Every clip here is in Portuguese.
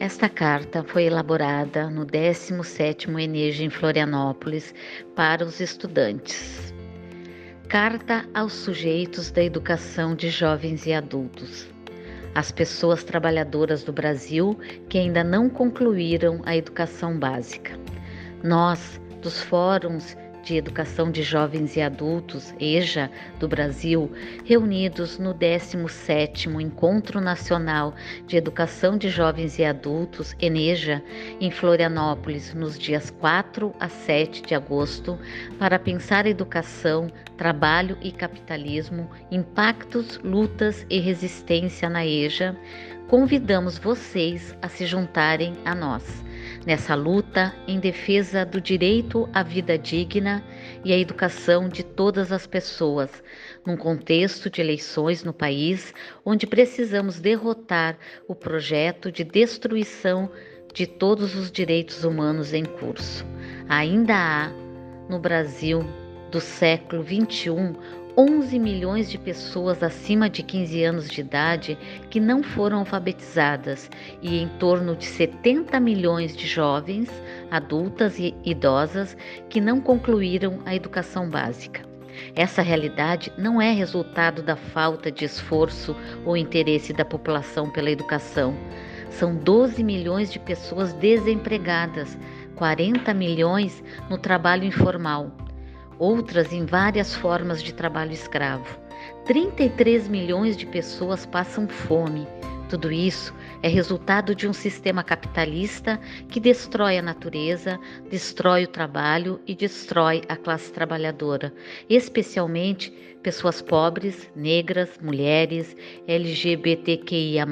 Esta carta foi elaborada no 17º Eneja em Florianópolis para os estudantes. Carta aos sujeitos da educação de jovens e adultos. As pessoas trabalhadoras do Brasil que ainda não concluíram a educação básica. Nós, dos fóruns de Educação de Jovens e Adultos, EJA, do Brasil, reunidos no 17º Encontro Nacional de Educação de Jovens e Adultos, ENEJA, em Florianópolis, nos dias 4 a 7 de agosto, para pensar educação, trabalho e capitalismo, impactos, lutas e resistência na EJA, convidamos vocês a se juntarem a nós nessa luta em defesa do direito à vida digna e à educação de todas as pessoas, num contexto de eleições no país onde precisamos derrotar o projeto de destruição de todos os direitos humanos em curso. Ainda há, no Brasil do século XXI, 11 milhões de pessoas acima de 15 anos de idade que não foram alfabetizadas e em torno de 70 milhões de jovens, adultas e idosas que não concluíram a educação básica. Essa realidade não é resultado da falta de esforço ou interesse da população pela educação. São 12 milhões de pessoas desempregadas, 40 milhões no trabalho informal outras em várias formas de trabalho escravo. 33 milhões de pessoas passam fome. Tudo isso é resultado de um sistema capitalista que destrói a natureza, destrói o trabalho e destrói a classe trabalhadora, especialmente pessoas pobres, negras, mulheres, LGBTQIA,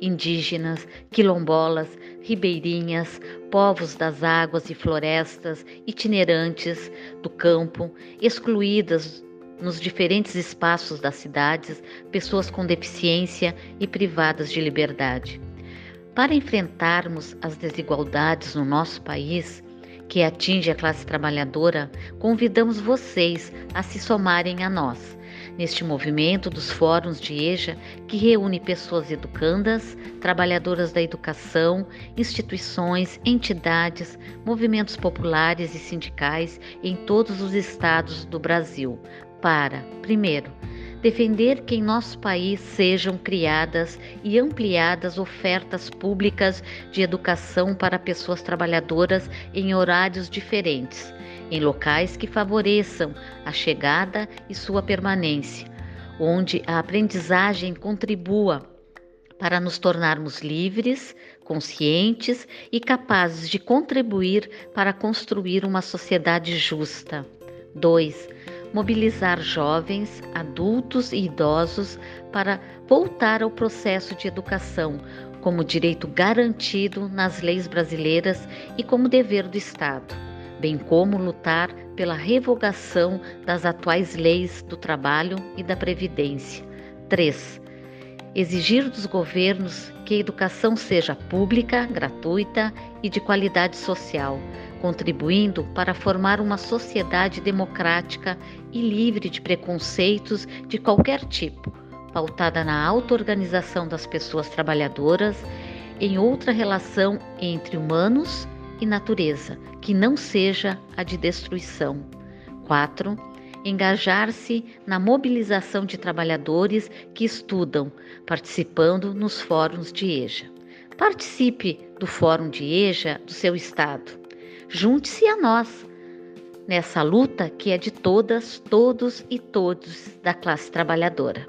indígenas, quilombolas, ribeirinhas, povos das águas e florestas, itinerantes do campo, excluídas nos diferentes espaços das cidades, pessoas com deficiência e privadas de liberdade. Para enfrentarmos as desigualdades no nosso país, que atinge a classe trabalhadora, convidamos vocês a se somarem a nós neste movimento dos fóruns de EJA, que reúne pessoas educandas, trabalhadoras da educação, instituições, entidades, movimentos populares e sindicais em todos os estados do Brasil, para, primeiro, defender que em nosso país sejam criadas e ampliadas ofertas públicas de educação para pessoas trabalhadoras em horários diferentes, em locais que favoreçam a chegada e sua permanência, onde a aprendizagem contribua para nos tornarmos livres, conscientes e capazes de contribuir para construir uma sociedade justa. 2 mobilizar jovens, adultos e idosos para voltar ao processo de educação como direito garantido nas leis brasileiras e como dever do Estado, bem como lutar pela revogação das atuais leis do trabalho e da previdência. 3. Exigir dos governos que a educação seja pública, gratuita e de qualidade social, contribuindo para formar uma sociedade democrática e livre de preconceitos de qualquer tipo, pautada na auto-organização das pessoas trabalhadoras em outra relação entre humanos e natureza, que não seja a de destruição. 4. Engajar-se na mobilização de trabalhadores que estudam, participando nos fóruns de EJA. Participe do Fórum de EJA do seu estado. Junte-se a nós nessa luta que é de todas, todos e todos da classe trabalhadora.